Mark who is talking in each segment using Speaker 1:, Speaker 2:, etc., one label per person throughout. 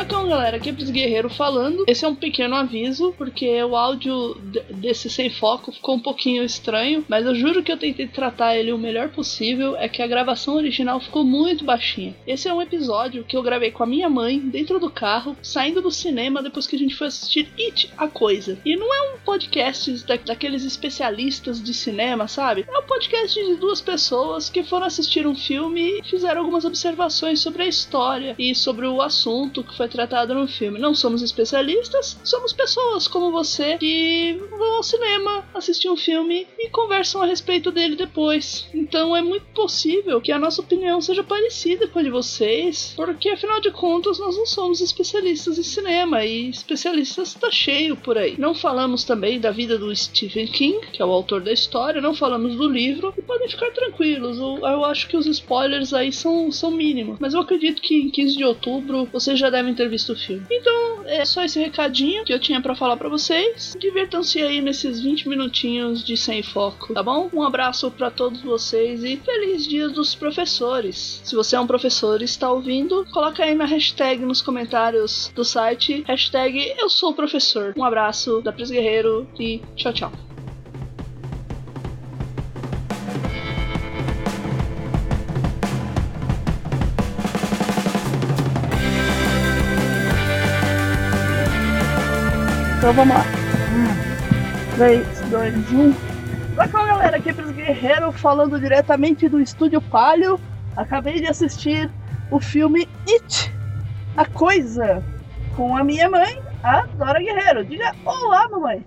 Speaker 1: Bacão, galera, aqui é Pris Guerreiro falando. Esse é um pequeno aviso, porque o áudio desse sem foco ficou um pouquinho estranho, mas eu juro que eu tentei tratar ele o melhor possível. É que a gravação original ficou muito baixinha. Esse é um episódio que eu gravei com a minha mãe dentro do carro, saindo do cinema depois que a gente foi assistir It, a Coisa. E não é um podcast da, daqueles especialistas de cinema, sabe? É um podcast de duas pessoas que foram assistir um filme e fizeram algumas observações sobre a história e sobre o assunto que foi tratado no filme. Não somos especialistas, somos pessoas como você que vão ao cinema assistir um filme e conversam a respeito dele depois. Então é muito possível que a nossa opinião seja parecida com a de vocês, porque afinal de contas nós não somos especialistas em cinema e especialistas está cheio por aí. Não falamos também da vida do Stephen King, que é o autor da história, não falamos do livro e podem ficar tranquilos. Eu, eu acho que os spoilers aí são, são mínimos, mas eu acredito que em 15 de outubro vocês já devem ter visto o filme. Então, é só esse recadinho que eu tinha para falar para vocês. Divirtam-se aí nesses 20 minutinhos de sem foco, tá bom? Um abraço para todos vocês e feliz dia dos professores. Se você é um professor e está ouvindo, coloca aí na hashtag nos comentários do site, hashtag eu sou professor. Um abraço da Pris Guerreiro e tchau, tchau. Então vamos lá. 3, 2, 1. Vai com a galera aqui pros Guerreiro falando diretamente do Estúdio Palio. Acabei de assistir o filme It, a Coisa, com a minha mãe, a Dora Guerreiro. Diga olá, mamãe.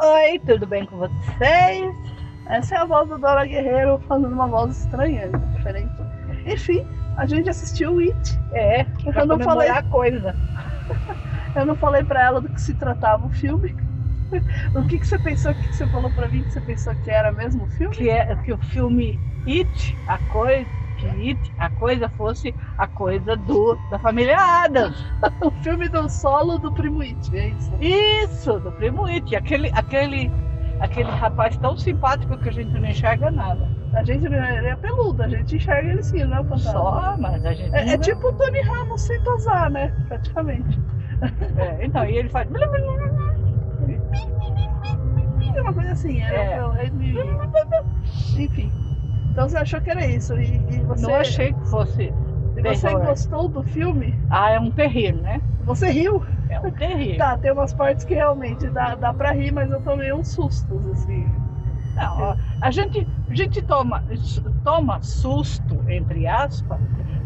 Speaker 2: Oi, tudo bem com vocês?
Speaker 1: Essa é a voz da Dora Guerreiro falando uma voz estranha, diferente. Enfim, a gente assistiu It.
Speaker 2: É,
Speaker 1: eu não falei
Speaker 2: a coisa.
Speaker 1: Eu não falei pra ela do que se tratava o filme. O que, que você pensou? O que, que você falou pra mim que você pensou que era mesmo o filme?
Speaker 2: Que, é, que o filme It, a coisa, que It, a coisa fosse a coisa do, da família Adams.
Speaker 1: o filme do solo do Primo It, é isso?
Speaker 2: Isso, do Primo It. Aquele, aquele, aquele rapaz tão simpático que a gente não enxerga nada.
Speaker 1: A gente ele é peludo, a gente enxerga ele sim, não é o
Speaker 2: Só, mas a gente.
Speaker 1: É, é tipo o Tony Ramos sem tosar, né? Praticamente.
Speaker 2: É, então, e ele faz.
Speaker 1: Uma coisa assim, era
Speaker 2: É.
Speaker 1: Enfim. Então você achou que era isso? E, e você,
Speaker 2: Não achei que fosse.
Speaker 1: e você gostou do filme?
Speaker 2: Ah, é um terrir, né?
Speaker 1: Você riu?
Speaker 2: É um terrir.
Speaker 1: Tá, tem umas partes que realmente dá, dá pra rir, mas eu tomei uns sustos, assim.
Speaker 2: Não, a gente, a gente toma, toma susto, entre aspas,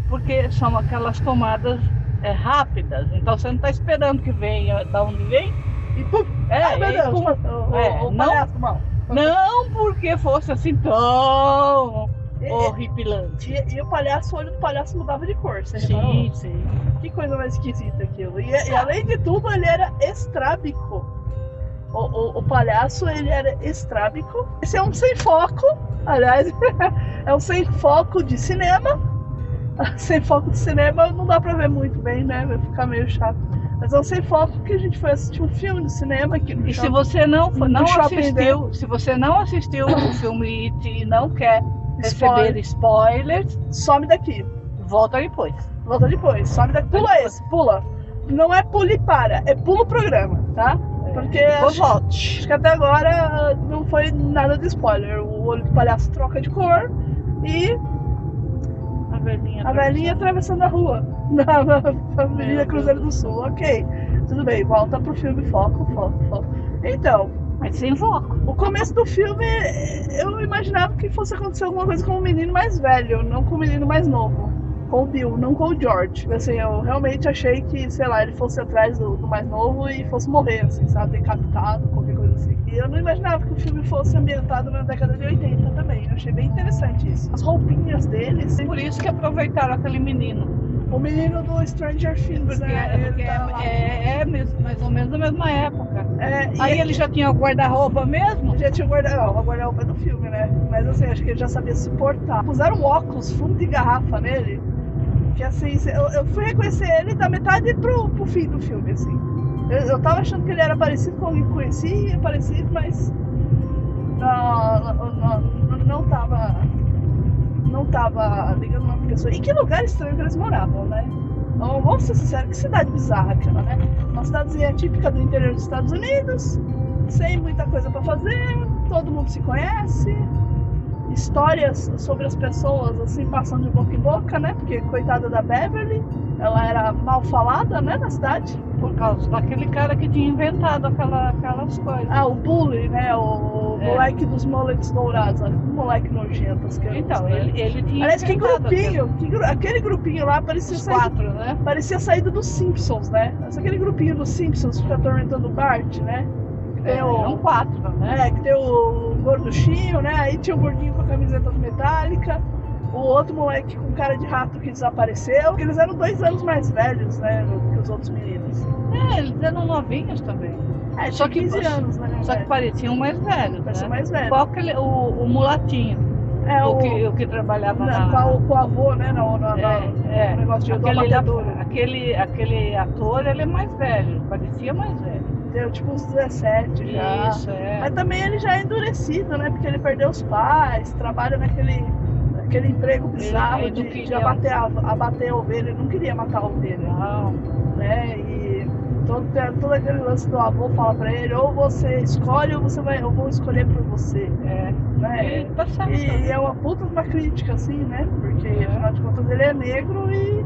Speaker 2: porque são aquelas tomadas é, rápidas. Então você não está esperando que venha da onde vem.
Speaker 1: E pum!
Speaker 2: É,
Speaker 1: Ai, meu
Speaker 2: e
Speaker 1: Deus!
Speaker 2: pum.
Speaker 1: O,
Speaker 2: É,
Speaker 1: o
Speaker 2: não-
Speaker 1: palhaço mal.
Speaker 2: Não porque fosse assim tão
Speaker 1: E,
Speaker 2: horripilante.
Speaker 1: e- e o palhaço, o olho do palhaço mudava de cor, você reparou?
Speaker 2: Sim, sim.
Speaker 1: Que coisa mais esquisita aquilo. E, e além de tudo, ele era estrábico. O, o, o palhaço, ele era estrábico. Esse é um sem foco, aliás, é um sem foco de cinema. Sem foco de cinema não dá pra ver muito bem, né? Vai ficar meio chato. Mas é um sem foco que a gente foi assistir um filme de cinema aqui no
Speaker 2: E se você não, não assistiu, se você não assistiu o filme It e não quer
Speaker 1: Spoiler.
Speaker 2: receber spoilers,
Speaker 1: Some daqui.
Speaker 2: volta depois.
Speaker 1: Volta depois. Some daqui. Pula esse, pula. Não é pule e para, é pula o programa, tá? Porque
Speaker 2: Depois
Speaker 1: acho-. Acho que até agora não foi nada de spoiler. O olho do palhaço troca de cor e
Speaker 2: velhinha.
Speaker 1: a velhinha atravessando a rua na, na Avenida
Speaker 2: Meu
Speaker 1: Cruzeiro do Sul. Ok, tudo bem, volta pro filme, foco, foco, foco. Então,
Speaker 2: Mas sem foco.
Speaker 1: o começo do filme eu imaginava que fosse acontecer alguma coisa com o menino mais velho, não com o menino mais novo. Com o Bill, não com o George. Assim, eu realmente achei que, sei lá, ele fosse atrás do, do mais novo e fosse morrer, assim, sabe? Decapitado, qualquer coisa E eu não imaginava que o filme fosse ambientado na década de 80 também. Eu achei bem interessante isso. As roupinhas deles.
Speaker 2: Por isso que aproveitaram aquele menino.
Speaker 1: O menino do Stranger Things,
Speaker 2: Porque,
Speaker 1: né?
Speaker 2: é, porque é, é, é mesmo, mais ou menos da mesma época.
Speaker 1: É,
Speaker 2: Aí ele já tinha o guarda-roupa mesmo?
Speaker 1: já tinha o guarda-roupa é do filme, né? Mas assim, acho que ele já sabia se portar. Puseram um óculos fundo de garrafa nele. Que assim, eu, eu fui reconhecer ele da metade pro, pro fim do filme, assim. Eu, eu tava achando que ele era parecido com alguém que conhecia, parecido, mas não, não, não, não tava. Não tava ligando uma pessoa. E que lugar estranho que eles moravam, né? Então, vamos ser sinceros, que cidade bizarra aquela, né? Uma cidadezinha típica do interior dos Estados Unidos, sem muita coisa pra fazer, todo mundo se conhece, histórias sobre as pessoas assim passando de boca em boca, né? Porque coitada da Beverly, ela era mal falada, né, na cidade.
Speaker 2: Por causa daquele cara que tinha inventado aquela, aquelas coisas.
Speaker 1: Ah, o bully, né? O
Speaker 2: É.
Speaker 1: moleque dos mullets dourados, que moleque nojento. asqueroso,
Speaker 2: Então,
Speaker 1: né?
Speaker 2: ele, ele tinha
Speaker 1: Aliás, que grupinho, que gru- aquele grupinho lá parecia
Speaker 2: Os
Speaker 1: saído,
Speaker 2: quatro, né?
Speaker 1: parecia saído dos Simpsons, né? Mas aquele grupinho dos Simpsons que fica atormentando o Bart, né? Que
Speaker 2: É,
Speaker 1: tem o-
Speaker 2: eram quatro, né?
Speaker 1: É, que tem o gorduchinho, né? Aí tinha o gordinho com a camiseta do Metallica, o outro moleque com cara de rato que desapareceu. Eles eram dois anos mais velhos, né? Que os outros meninos.
Speaker 2: É, eles eram novinhos também.
Speaker 1: É,
Speaker 2: Só que-
Speaker 1: 15 anos, né?
Speaker 2: Só que pareciam mais velhos,
Speaker 1: Pareciam
Speaker 2: né?
Speaker 1: mais velhos.
Speaker 2: Igual aquele, o, o mulatinho,
Speaker 1: É,
Speaker 2: o,
Speaker 1: o,
Speaker 2: que, o que trabalhava
Speaker 1: na,
Speaker 2: na...
Speaker 1: com, com o avô, né? No, no, no,
Speaker 2: É, é.
Speaker 1: no negócio de
Speaker 2: Aquele, aquele, aquele ator, ele é mais velho, parecia mais velho.
Speaker 1: Deu tipo uns 17 já.
Speaker 2: Isso, é.
Speaker 1: Mas também ele já é endurecido, né? Porque ele perdeu os pais, trabalha naquele, naquele emprego bizarro de, de abater, a, abater a ovelha. Ele não queria matar a ovelha.
Speaker 2: Não,
Speaker 1: né? E todo, todo aquele lance do avô fala pra ele, ou você escolhe ou você vai, eu vou escolher por você,
Speaker 2: é.
Speaker 1: né?
Speaker 2: E tá certo.
Speaker 1: E, e é uma puta de uma crítica, assim, né? Porque afinal de contas ele é negro e,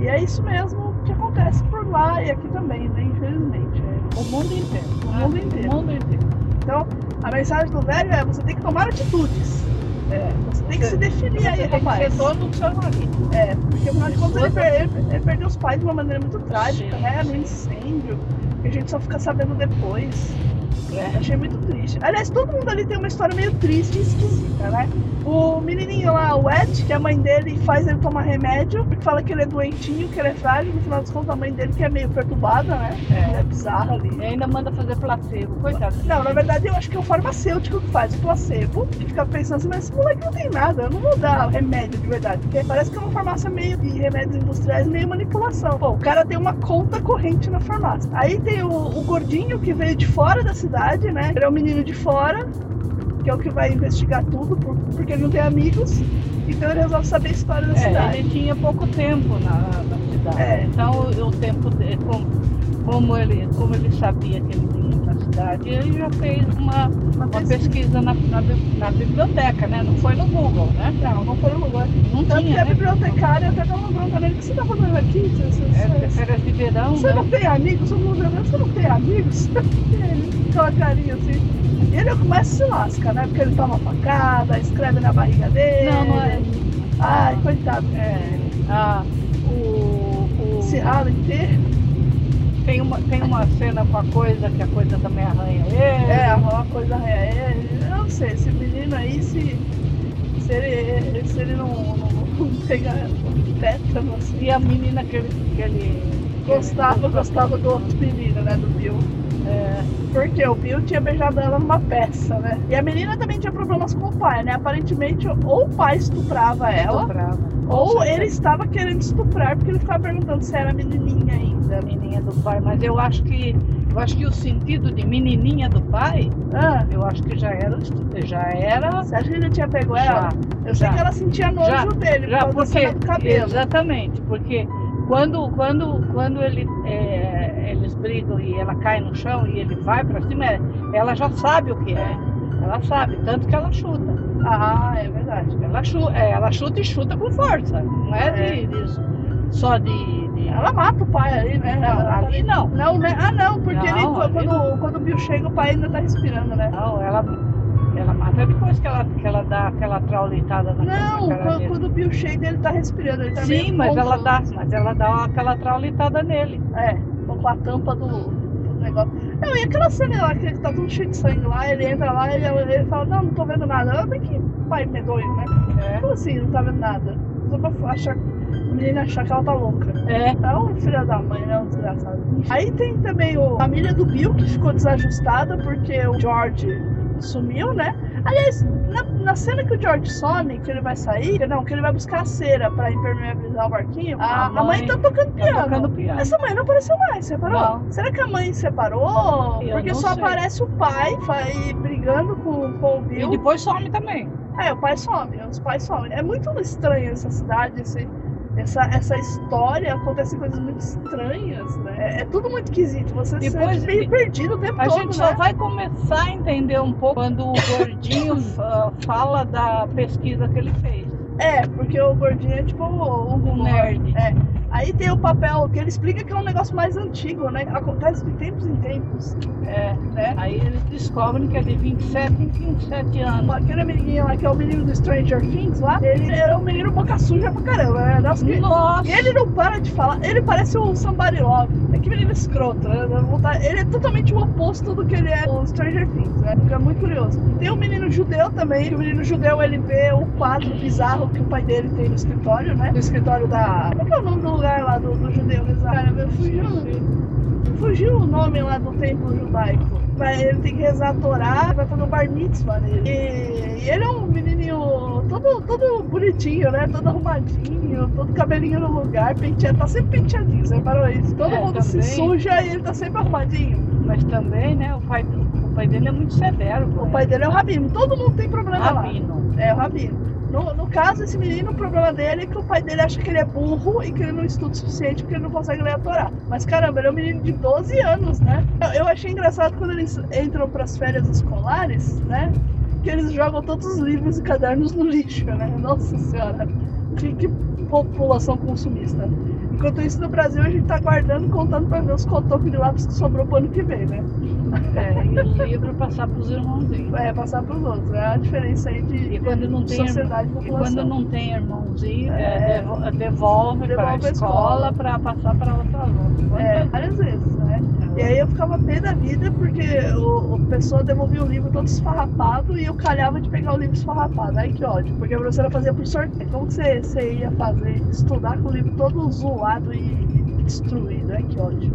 Speaker 1: e é isso mesmo que acontece por lá e aqui também, né? Infelizmente. é.
Speaker 2: O mundo inteiro.
Speaker 1: O mundo inteiro.
Speaker 2: O mundo inteiro.
Speaker 1: Então, a mensagem do velho é você tem que tomar atitudes.
Speaker 2: É.
Speaker 1: Você tem que se definir aí, rapaz.
Speaker 2: ser dono do seu nariz.
Speaker 1: É, porque afinal de contas ele, per- ele- perdeu os pais de uma maneira muito trágica, né? No incêndio, que a gente só fica sabendo depois.
Speaker 2: É.
Speaker 1: Achei muito triste. Aliás, todo mundo ali tem uma história meio triste e esquisita, né? O menininho lá, o Ed, que a mãe dele faz ele tomar remédio, porque fala que ele é doentinho, que ele é frágil, no final das contas a mãe dele que é meio perturbada, né?
Speaker 2: É.
Speaker 1: É bizarra ali.
Speaker 2: E ainda manda fazer placebo, coitado.
Speaker 1: Não, na verdade eu acho que é o farmacêutico que faz o placebo, que fica pensando assim, mas esse moleque não tem nada, eu não vou dar remédio de verdade, porque parece que é uma farmácia meio de remédios industriais, meio manipulação. Pô, o cara tem uma conta corrente na farmácia. Aí tem o, o gordinho que veio de fora da cidade, né? Ele é o menino de fora, que é o que vai investigar tudo, por- porque ele não tem amigos, então ele resolve saber a história da
Speaker 2: É,
Speaker 1: cidade.
Speaker 2: ele tinha pouco tempo na, na cidade.
Speaker 1: É.
Speaker 2: Então o, o tempo como, como ele, como ele sabia que ele vinha na cidade, ele já fez uma, uma
Speaker 1: pesquisa.
Speaker 2: pesquisa na, na, na biblioteca, né? Não foi no Google, né?
Speaker 1: Não, não foi no lugar.
Speaker 2: Não
Speaker 1: Tanto que
Speaker 2: tinha,
Speaker 1: a
Speaker 2: né?
Speaker 1: bibliotecária até dá uma bronca nele, o que você tá fazendo aqui? Você, você,
Speaker 2: É, férias de verão,
Speaker 1: Você
Speaker 2: né?
Speaker 1: não tem amigos? Todo mundo olhando, você não tem amigos? ele com aquela carinha assim. Ele começa a se lasca, né? Porque ele toma facada, escreve na barriga dele.
Speaker 2: Não, não é.
Speaker 1: Ai, coitado.
Speaker 2: É, a, o, o,
Speaker 1: rala inteiro.
Speaker 2: tem, uma, tem uma cena com a coisa que a coisa também arranha ele.
Speaker 1: É, uma coisa é, ele. Eu não sei, esse menino aí, se, se ele, se ele não, não, não pega tétano assim.
Speaker 2: E a menina que ele. Que ele
Speaker 1: Gostava, gostava do outro menino, né? Do Bill.
Speaker 2: É,
Speaker 1: Porque o Bill tinha beijado ela numa peça, né? E a menina também tinha problemas com o pai, né? Aparentemente, ou o pai estuprava ela,
Speaker 2: estuprava.
Speaker 1: ou ele estava querendo estuprar, porque ele ficava perguntando se era menininha ainda.
Speaker 2: da menininha do pai, mas eu acho que eu acho que o sentido de menininha do pai,
Speaker 1: Ah,
Speaker 2: eu acho que já era já era
Speaker 1: você acha que ele tinha pego ela?
Speaker 2: já,
Speaker 1: Eu sei
Speaker 2: já.
Speaker 1: que ela sentia nojo
Speaker 2: Já,
Speaker 1: dele,
Speaker 2: já
Speaker 1: por causa da
Speaker 2: porque
Speaker 1: do cabelo.
Speaker 2: exatamente, porque quando quando quando ele é, eles brigam e ela cai no chão e ele vai pra cima, é- ela já sabe o que é. Ela sabe, tanto que ela chuta.
Speaker 1: Ah, é verdade.
Speaker 2: Ela chuta, ela chuta e chuta com força. Não é, de, de- só de, de-
Speaker 1: Ela mata o pai ali, né?
Speaker 2: Não, ali não.
Speaker 1: Não, né? Ah, não, porque
Speaker 2: Não,
Speaker 1: ele, quando, quando o Bill chega, o pai ainda tá respirando, né?
Speaker 2: Não, ela, ela mata depois que ela, que ela dá aquela traulitada na,
Speaker 1: Não,
Speaker 2: cara
Speaker 1: quando, quando o Bill chega, ele tá respirando. Ele tá
Speaker 2: Sim,
Speaker 1: meio
Speaker 2: mas ela dá, mas ela dá aquela traulitada nele.
Speaker 1: É, com a tampa do, do negócio. Não, e aquela cena lá que ele tá tudo cheio de sangue lá, ele entra lá e ele, ele fala, não, não tô vendo nada. Eu bem que pai medonho, né?
Speaker 2: É.
Speaker 1: Como assim, não tá vendo nada? Só pra achar, a menina achar que ela tá louca.
Speaker 2: É.
Speaker 1: É um filho da mãe, né? Um desgraçado. Aí tem também o, a família do Bill que ficou desajustada porque o George sumiu, né? Aliás, na, na, cena que o George some, que ele vai sair, que não, que ele vai buscar a cera pra impermeabilizar o barquinho, a, a, mãe, a mãe tá tocando tá piano.
Speaker 2: tocando piano.
Speaker 1: Essa mãe não apareceu mais, separou? Não. Será que a mãe separou?
Speaker 2: Eu
Speaker 1: Porque só
Speaker 2: sei.
Speaker 1: aparece o pai vai brigando com, com o Bill.
Speaker 2: E depois some também.
Speaker 1: É, o pai some, os pais somem. É muito estranho essa cidade, esse, essa, essa história, acontecem coisas muito estranhas, né? É, é tudo muito esquisito, você se
Speaker 2: Depois-
Speaker 1: sente meio perdido o tempo
Speaker 2: A
Speaker 1: todo,
Speaker 2: gente
Speaker 1: né?
Speaker 2: só vai começar a entender um pouco quando o gordinho fa- fala da pesquisa que ele fez.
Speaker 1: É, porque o gordinho é tipo o, o
Speaker 2: Um nerd.
Speaker 1: É. Aí tem o papel que ele explica que é um negócio mais antigo, né? Acontece de tempos em tempos,
Speaker 2: É,
Speaker 1: né?
Speaker 2: Aí eles descobrem que é de 27 em 27 anos.
Speaker 1: Aquele menininho lá, que é o menino do Stranger Things lá, ele era um menino boca suja pra caramba, né? Nossa, que-
Speaker 2: Nossa!
Speaker 1: E ele não para de falar, ele parece um Somebody Love. É que menino escroto, né? Ele é totalmente o oposto do que ele é no Stranger Things, né? É muito curioso. Tem um menino judeu também, que o menino judeu ele vê o quadro bizarro que o pai dele tem no escritório, né? No escritório da. Como é que é o nome do lugar lá do, do judeu bizarro? Cara, fugiu, fugiu o nome lá do templo judaico. Mas ele tem que rezar a Torá, vai fazer um bar mitzvah nele. E, e ele é um menininho todo, todo bonitinho, né? Todo arrumadinho, todo cabelinho no lugar, penteado, tá sempre penteadinho, você reparou isso? Todo
Speaker 2: É,
Speaker 1: mundo se
Speaker 2: também.
Speaker 1: suja e ele tá sempre arrumadinho.
Speaker 2: Mas também, né, o pai, o pai dele é muito severo.
Speaker 1: O pai
Speaker 2: ele.
Speaker 1: dele é o Rabino, todo mundo tem problema lá.
Speaker 2: Rabino.
Speaker 1: É, o Rabino. No, no caso, esse menino, o problema dele é que o pai dele acha que ele é burro e que ele não estuda o suficiente porque ele não consegue ler a Torá. Mas caramba, ele é um menino de 12 anos, né? Eu, eu achei engraçado quando eles entram pras férias escolares, né? Que eles jogam todos os livros e cadernos no lixo, né? Nossa senhora, que, que população consumista. Enquanto isso, no Brasil, a gente tá guardando, contando pra ver os cotocos de lápis que sobrou pro ano que vem, né?
Speaker 2: É, e os livros passar pros irmãozinhos.
Speaker 1: É, passar pros outros. É a diferença aí de,
Speaker 2: E quando não tem
Speaker 1: sociedade e
Speaker 2: E
Speaker 1: população.
Speaker 2: quando não tem irmãozinho,
Speaker 1: É.
Speaker 2: é, devo- devolve, para a
Speaker 1: Devolve pra
Speaker 2: escola
Speaker 1: escola.
Speaker 2: para passar para outra aluno.
Speaker 1: É, várias vezes, né? E aí eu ficava pé da vida porque o, o pessoa devolvia o livro todo esfarrapado e eu calhava de pegar o livro esfarrapado. Ai que ódio, porque a professora fazia por sorteio. Como que você, você ia fazer? Estudar com o livro todo zoado e, destruído. Ai que ódio.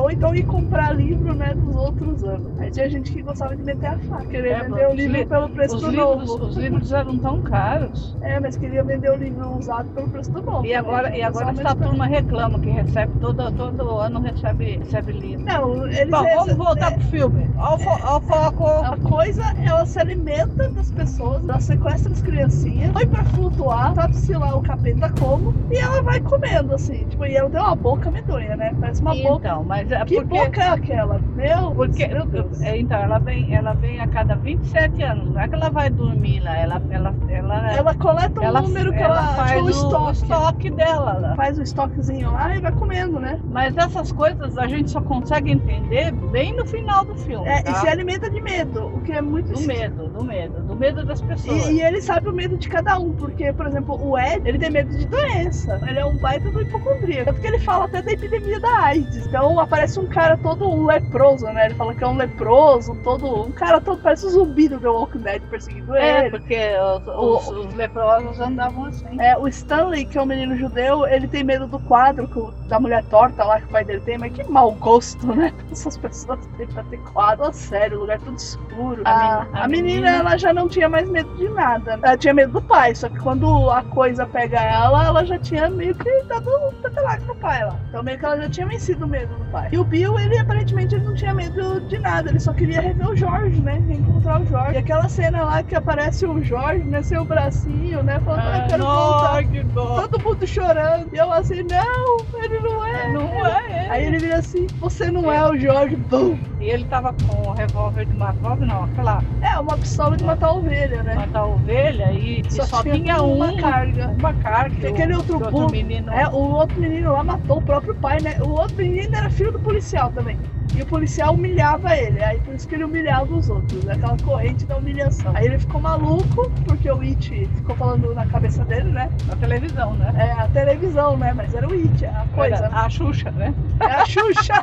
Speaker 1: Ou então ir comprar livro né, dos outros anos. Aí tinha gente que gostava de meter a faca, queria
Speaker 2: É,
Speaker 1: vender o livro
Speaker 2: li-
Speaker 1: pelo preço do
Speaker 2: livros,
Speaker 1: novo.
Speaker 2: os livros eram tão caros.
Speaker 1: É, mas queria vender o livro usado pelo preço do novo.
Speaker 2: E agora, e agora essa turma reclama que recebe, todo, todo ano recebe, recebe livro.
Speaker 1: Não, eles
Speaker 2: Bom, vamos voltar
Speaker 1: é,
Speaker 2: pro filme. Ao, fo- ao foco.
Speaker 1: A coisa, ela se alimenta das pessoas, ela sequestra as criancinhas, põe pra flutuar, sabe-se lá o capeta como, e ela vai comendo, assim. Tipo, e ela tem uma boca medonha, né? Parece uma boca.
Speaker 2: Então, mas é
Speaker 1: Que
Speaker 2: porque.
Speaker 1: boca é aquela? Meu,
Speaker 2: Porque,
Speaker 1: Deus.
Speaker 2: é, então, ela vem, ela vem a cada 27 anos. Não é que ela vai dormir lá, ela, ela, ela,
Speaker 1: Ela coleta um
Speaker 2: ela,
Speaker 1: número que
Speaker 2: ela
Speaker 1: ela,
Speaker 2: faz o,
Speaker 1: estoque.
Speaker 2: o estoque dela. lá.
Speaker 1: Faz o estoquezinho lá e vai comendo, né?
Speaker 2: Mas essas coisas a gente só consegue entender bem no final do filme.
Speaker 1: É,
Speaker 2: tá?
Speaker 1: E se alimenta de medo, o que é muito
Speaker 2: Do medo, do medo, do medo das pessoas.
Speaker 1: E, e ele sabe o medo de cada um, porque, por exemplo, o Ed, ele tem medo de doença. Ele é um baita do hipocondríaco. Tanto que ele fala até da epidemia da AIDS. Então aparece um cara todo leproso, né? Ele fala que é um leproso, todo. Um cara todo parece um zumbi do The Walking Dead perseguindo
Speaker 2: É,
Speaker 1: ele.
Speaker 2: porque os, os- os leprosos andavam assim.
Speaker 1: É, o Stanley, que é um menino judeu, ele tem medo do quadro que o- da mulher torta lá que o pai dele tem, mas que mau gosto, né? Essas pessoas têm pra ter quadro. Sério, lugar tudo escuro.
Speaker 2: A
Speaker 1: A, a
Speaker 2: a
Speaker 1: menina,
Speaker 2: menina-
Speaker 1: ela já não tinha mais medo de nada. Ela tinha medo do pai, só que quando a coisa pega ela, ela já tinha meio que dado um petelaco pro pai lá. Então meio que ela já tinha vencido o medo do pai. E o Bill, ele aparentemente ele não tinha medo de nada, ele só queria rever o Jorge, né? Reencontrar o Jorge. E aquela cena lá que aparece o Jorge, né? Sem o bracinho, né? Falando, ah, quero voltar.
Speaker 2: que dó.
Speaker 1: Todo mundo chorando. E eu assim, não, ele não é.
Speaker 2: Não é ele.
Speaker 1: Aí ele vira assim, você não é o Jorge, bum.
Speaker 2: E ele tava com o revólver de matar revólver, não, aquela
Speaker 1: É, uma pistola de matar ovelha, né?
Speaker 2: matar ovelha e e só, tinha
Speaker 1: uma
Speaker 2: uma
Speaker 1: carga.
Speaker 2: uma carga.
Speaker 1: Tem aquele
Speaker 2: o-
Speaker 1: outro burro.
Speaker 2: menino.
Speaker 1: É, o outro menino lá matou o próprio pai, né? O outro menino era filho do policial também. E o policial humilhava ele, aí por isso que ele humilhava os outros, né? aquela corrente da humilhação. Aí ele ficou maluco, porque o It ficou falando na cabeça dele, né?
Speaker 2: na televisão, né?
Speaker 1: É a televisão, né? Mas era o It, a coisa.
Speaker 2: Era
Speaker 1: né?
Speaker 2: a Xuxa, né?
Speaker 1: É a Xuxa.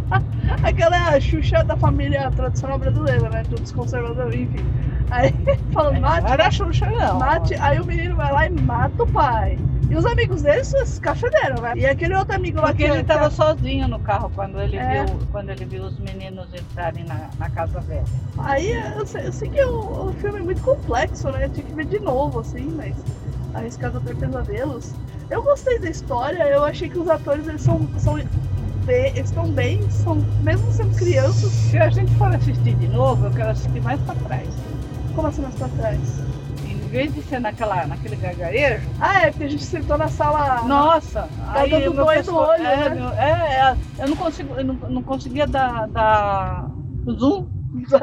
Speaker 1: Aquela é a Xuxa da família tradicional brasileira, né? Dos conservadores, enfim. Aí falando, mate,
Speaker 2: Não era a Xuxa, não.
Speaker 1: mate. Aí o menino vai lá e mata o pai. E os amigos dele se escafederam, né? E aquele outro amigo lá
Speaker 2: Porque
Speaker 1: que
Speaker 2: ele estava sozinho no carro quando ele,
Speaker 1: É.
Speaker 2: viu, quando ele viu os meninos entrarem na, na casa velha.
Speaker 1: Aí eu sei, eu sei que o, o filme é muito complexo, né? Eu tinha que ver de novo, assim, mas arriscado ter pesadelos. Eu gostei da história, eu achei que os atores eles são, são bem, estão bem, são, mesmo sendo crianças,
Speaker 2: Se a gente for assistir de novo, eu quero assistir mais pra trás.
Speaker 1: como assim mais pra trás?
Speaker 2: Em vez de ser naquela, naquele gargarejo,
Speaker 1: Ah, é porque a gente sentou na sala.
Speaker 2: nossa,
Speaker 1: Tá dando
Speaker 2: o meu
Speaker 1: dói do olho,
Speaker 2: é,
Speaker 1: né?
Speaker 2: meu- é, é, eu não consigo, eu não, não conseguia dar, dar zoom.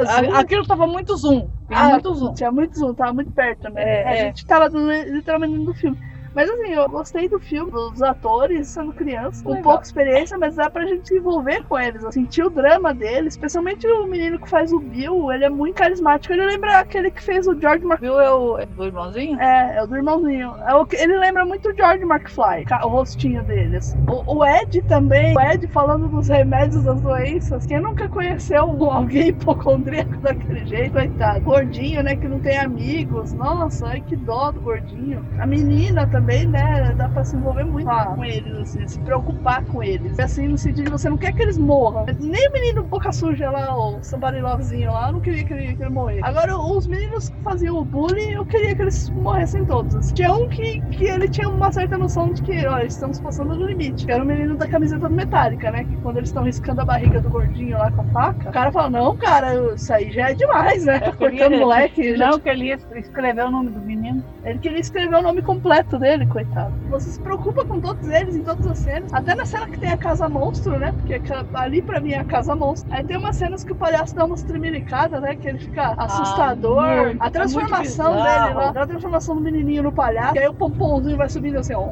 Speaker 2: A- Aquilo tava muito zoom. Tinha
Speaker 1: Ah,
Speaker 2: muito zoom.
Speaker 1: Tinha muito zoom, tava muito perto, né?
Speaker 2: É,
Speaker 1: a
Speaker 2: é.
Speaker 1: gente tava no- literalmente do filme. Mas assim, eu gostei do filme, dos atores sendo criança, com pouca experiência, mas dá pra gente se envolver com eles, assim, sentir o drama deles, especialmente o menino que faz o Bill, ele é muito carismático, ele lembra aquele que fez o George Mc...
Speaker 2: Viu eu, do irmãozinho?
Speaker 1: É, é o do irmãozinho. É o ele lembra muito o George McFly, o rostinho dele. assim. O, o Ed também, o Ed falando dos remédios das doenças. Quem nunca conheceu alguém hipocondríaco daquele jeito, coitado. Gordinho, né, que não tem amigos. Nossa, ai que dó do gordinho. A menina também, né, dá pra se envolver muito com eles, assim, se preocupar com eles. Assim, no sentido de você não quer que eles morram. Nem o menino boca suja lá, o somebody lovezinho lá, eu não queria que ele, que ele morresse. Agora, os meninos que faziam o bullying, eu queria que eles morressem todos. assim. Tinha um que, que ele tinha uma certa noção de que, olha, estamos passando do limite. Que era o menino da camiseta metálica, né? Que quando eles estão riscando a barriga do gordinho lá com a faca, o cara fala, não, cara, isso aí já é demais, né? Tá cortando moleque. já
Speaker 2: Não, que ele ia escrever o nome do menino.
Speaker 1: Ele queria escrever o nome completo dele, coitado. Você se preocupa com todos eles, em todas as cenas. Até na cena que tem a casa monstro, né? Porque aquela- ali pra mim é a casa monstro. Aí tem umas cenas que o palhaço dá umas tremelicadas, né? Que ele fica assustador.
Speaker 2: Ah, muito,
Speaker 1: a transformação
Speaker 2: é
Speaker 1: dele lá, a transformação do menininho no palhaço. E aí o pompomzinho vai subindo assim, ó.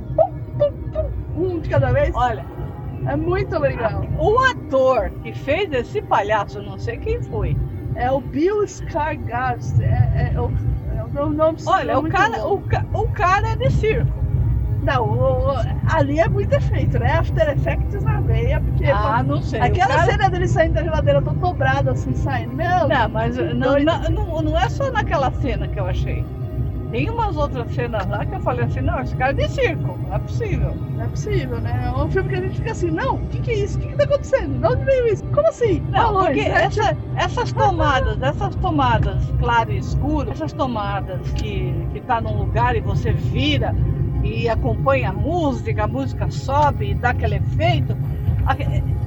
Speaker 1: Um de cada vez.
Speaker 2: Olha,
Speaker 1: É muito legal.
Speaker 2: o ator que fez esse palhaço, não sei quem foi.
Speaker 1: É o Bill Skarsgård. É, é, o- é
Speaker 2: Olha, o cara, o, ca- o cara é de circo.
Speaker 1: Não, o- ali é muito efeito, né? After Effects na veia, porque
Speaker 2: Ah, não sei.
Speaker 1: aquela
Speaker 2: cara-
Speaker 1: cena dele saindo da geladeira todo dobrado, assim, saindo. Meu,
Speaker 2: Não, mas não, não, não, não é só naquela cena que eu achei. Tem umas outras cenas lá que eu falei assim, não, esse cara é de circo, não é possível.
Speaker 1: não é possível, né? É um filme que a gente fica assim, não, o que, que é isso? O que, que tá acontecendo? De onde veio isso? Como assim?
Speaker 2: Não, porque
Speaker 1: né?
Speaker 2: essa- essas tomadas, essas tomadas claro e escuro, essas tomadas que, que tá num lugar e você vira e acompanha a música, a música sobe e dá aquele efeito,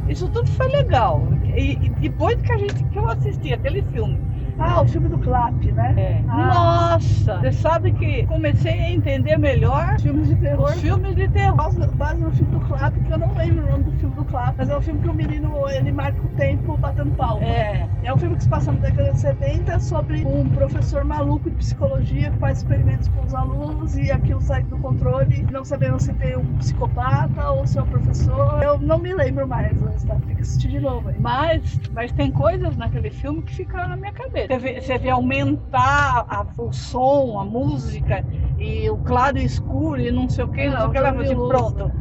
Speaker 2: isso tudo foi legal. E, e depois que, a gente, que eu assisti aquele filme,
Speaker 1: Ah, o filme do Clap, né?
Speaker 2: é,
Speaker 1: Ah.
Speaker 2: nossa, você sabe que comecei a entender melhor
Speaker 1: Filmes de terror.
Speaker 2: filmes de terror.
Speaker 1: Base, no filme do Clap, que eu não lembro o nome do filme do Clap, mas é um filme que o menino ele marca o tempo batendo palma.
Speaker 2: É,
Speaker 1: É um filme que se passa na década de 70 sobre um professor maluco de psicologia que faz experimentos com os alunos e aquilo sai do controle, não sabendo se tem um psicopata ou se é um professor. Eu não me lembro mais, mas tá? Tem que assistir de novo aí.
Speaker 2: Mas, mas tem coisas naquele filme que ficaram na minha cabeça. Você vê, você vê aumentar a- o som, a música, e o claro e escuro, e não sei o que, não,
Speaker 1: Não,
Speaker 2: sei o que lá.
Speaker 1: vi luz.
Speaker 2: pronto.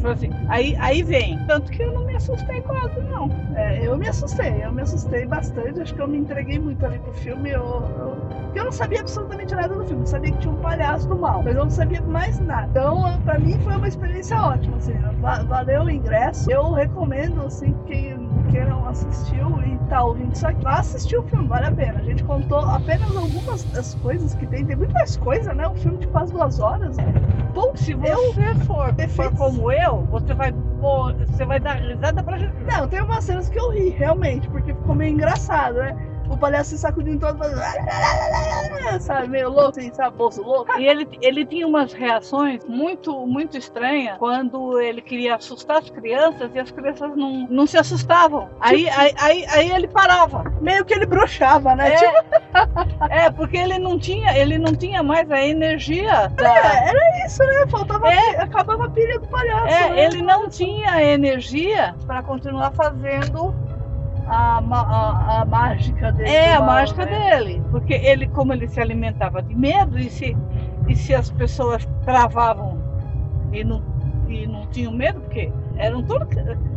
Speaker 2: Falei assim, aí, aí vem. Tanto que eu não me assustei quase, não.
Speaker 1: É, eu me assustei, eu me assustei bastante, acho que eu me entreguei muito ali pro filme. Eu, eu, porque eu não sabia absolutamente nada do filme, eu sabia que tinha um palhaço do mal, mas eu não sabia mais nada. Então, pra mim, foi uma experiência ótima, assim, va- valeu o ingresso. Eu recomendo, assim, quem, quem não assistiu e tá ouvindo isso aqui, vá assistir o filme, vale a pena. A gente contou apenas algumas das coisas que tem, tem muito mais coisa, né? Um filme de quase duas horas. Bom,
Speaker 2: Se você
Speaker 1: eu
Speaker 2: for, for como eu, você vai, você vai dar risada pra gente.
Speaker 1: Não, tem umas cenas que eu ri, realmente, porque ficou meio engraçado, né? O palhaço se sacudindo todo, fazendo... sabe, meio louco, assim, sabe, bolso louco.
Speaker 2: E ele, ele tinha umas reações muito, muito estranhas quando ele queria assustar as crianças e as crianças não, não se assustavam. Aí, aí, aí, aí ele parava.
Speaker 1: Meio que ele broxava, né?
Speaker 2: É,
Speaker 1: Tipo,
Speaker 2: é, porque ele não tinha, ele não tinha mais a energia. da-
Speaker 1: é, era isso, né? Faltava,
Speaker 2: É.
Speaker 1: acabava a pilha do palhaço.
Speaker 2: é,
Speaker 1: né?
Speaker 2: ele não tinha a energia para continuar fazendo
Speaker 1: A, a, a mágica dele.
Speaker 2: é
Speaker 1: do
Speaker 2: a
Speaker 1: mal,
Speaker 2: mágica
Speaker 1: né?
Speaker 2: dele, porque ele como ele se alimentava de medo e se e se as pessoas travavam e não e não tinham medo porque eram tudo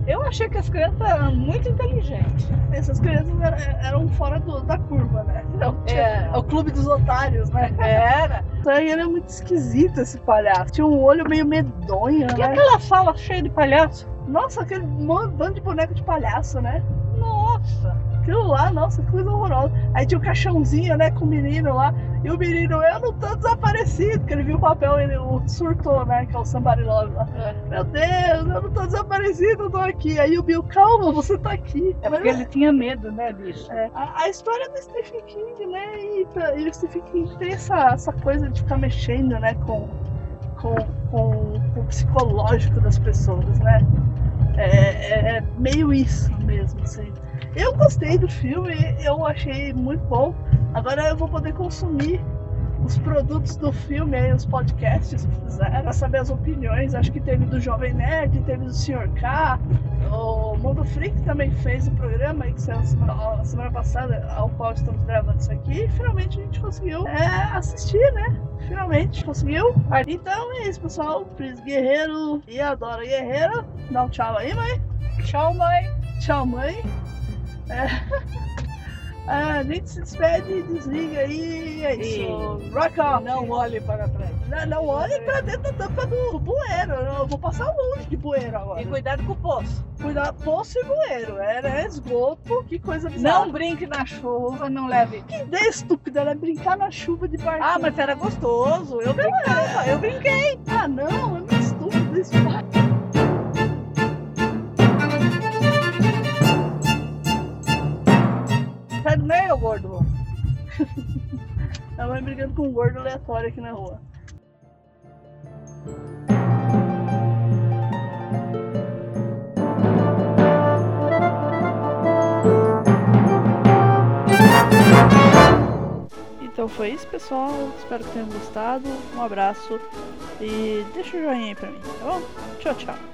Speaker 2: eu achei que as crianças eram muito inteligentes.
Speaker 1: Essas crianças eram, eram fora do- da curva, né? Não, tinha-
Speaker 2: É,
Speaker 1: o clube dos otários, né?
Speaker 2: Era.
Speaker 1: Ele é muito esquisito, esse palhaço. Tinha um olho meio medonho,
Speaker 2: E
Speaker 1: né?
Speaker 2: aquela sala cheia de palhaço?
Speaker 1: Nossa, aquele bando de boneco de palhaço, né?
Speaker 2: Nossa!
Speaker 1: Aquilo lá, nossa, que coisa horrorosa. Aí tinha o caixãozinho, né, com o menino lá. E o menino, eu não tô desaparecido, porque ele viu o papel, ele o- surtou, né, que é o Somebody Love lá.
Speaker 2: É.
Speaker 1: Meu Deus, eu não tô desaparecido, eu tô aqui. Aí o Bill, calma, você tá aqui.
Speaker 2: É porque ele tinha medo, né, disso.
Speaker 1: É, a, a história do Stephen King, né? E, e o Stephen King tem essa, essa coisa de ficar mexendo, né? Com, com, com, com o psicológico das pessoas, né? É, é- é meio isso mesmo, assim. Eu gostei do filme, eu achei muito bom. Agora eu vou poder consumir os produtos do filme, aí, os podcasts que fizeram, saber as opiniões. Acho que teve do Jovem Nerd, teve do Sr. K, o Mundo Freak também fez o programa aí que saiu semana, semana passada, ao qual estamos gravando isso aqui. E finalmente a gente conseguiu é, assistir, né? Finalmente conseguiu. Então é isso, pessoal. Pris Guerreiro e Adora Guerreiro. Dá um tchau aí, mãe.
Speaker 2: Tchau, mãe!
Speaker 1: Tchau, mãe. É. Ah, a gente se despede desliga aí. É isso.
Speaker 2: E
Speaker 1: Rock on.
Speaker 2: Não olhe para trás.
Speaker 1: Não, não olhe pra dentro da tampa do bueiro. Eu vou passar longe de bueiro agora.
Speaker 2: E cuidado com o poço.
Speaker 1: Cuidado, poço e bueiro. Era esgoto, que coisa bizarra.
Speaker 2: Não brinque na chuva, não leve.
Speaker 1: Que ideia estúpida, era brincar na chuva de barquinho.
Speaker 2: Ah, mas era gostoso. Eu brincava, eu brinquei.
Speaker 1: Ah, não, é muito estúpido isso. Mãe brigando com um gordo aleatório aqui na rua. Então foi isso, pessoal. Espero que tenham gostado. Um abraço e deixa o joinha aí pra mim, tá bom? Tchau, tchau.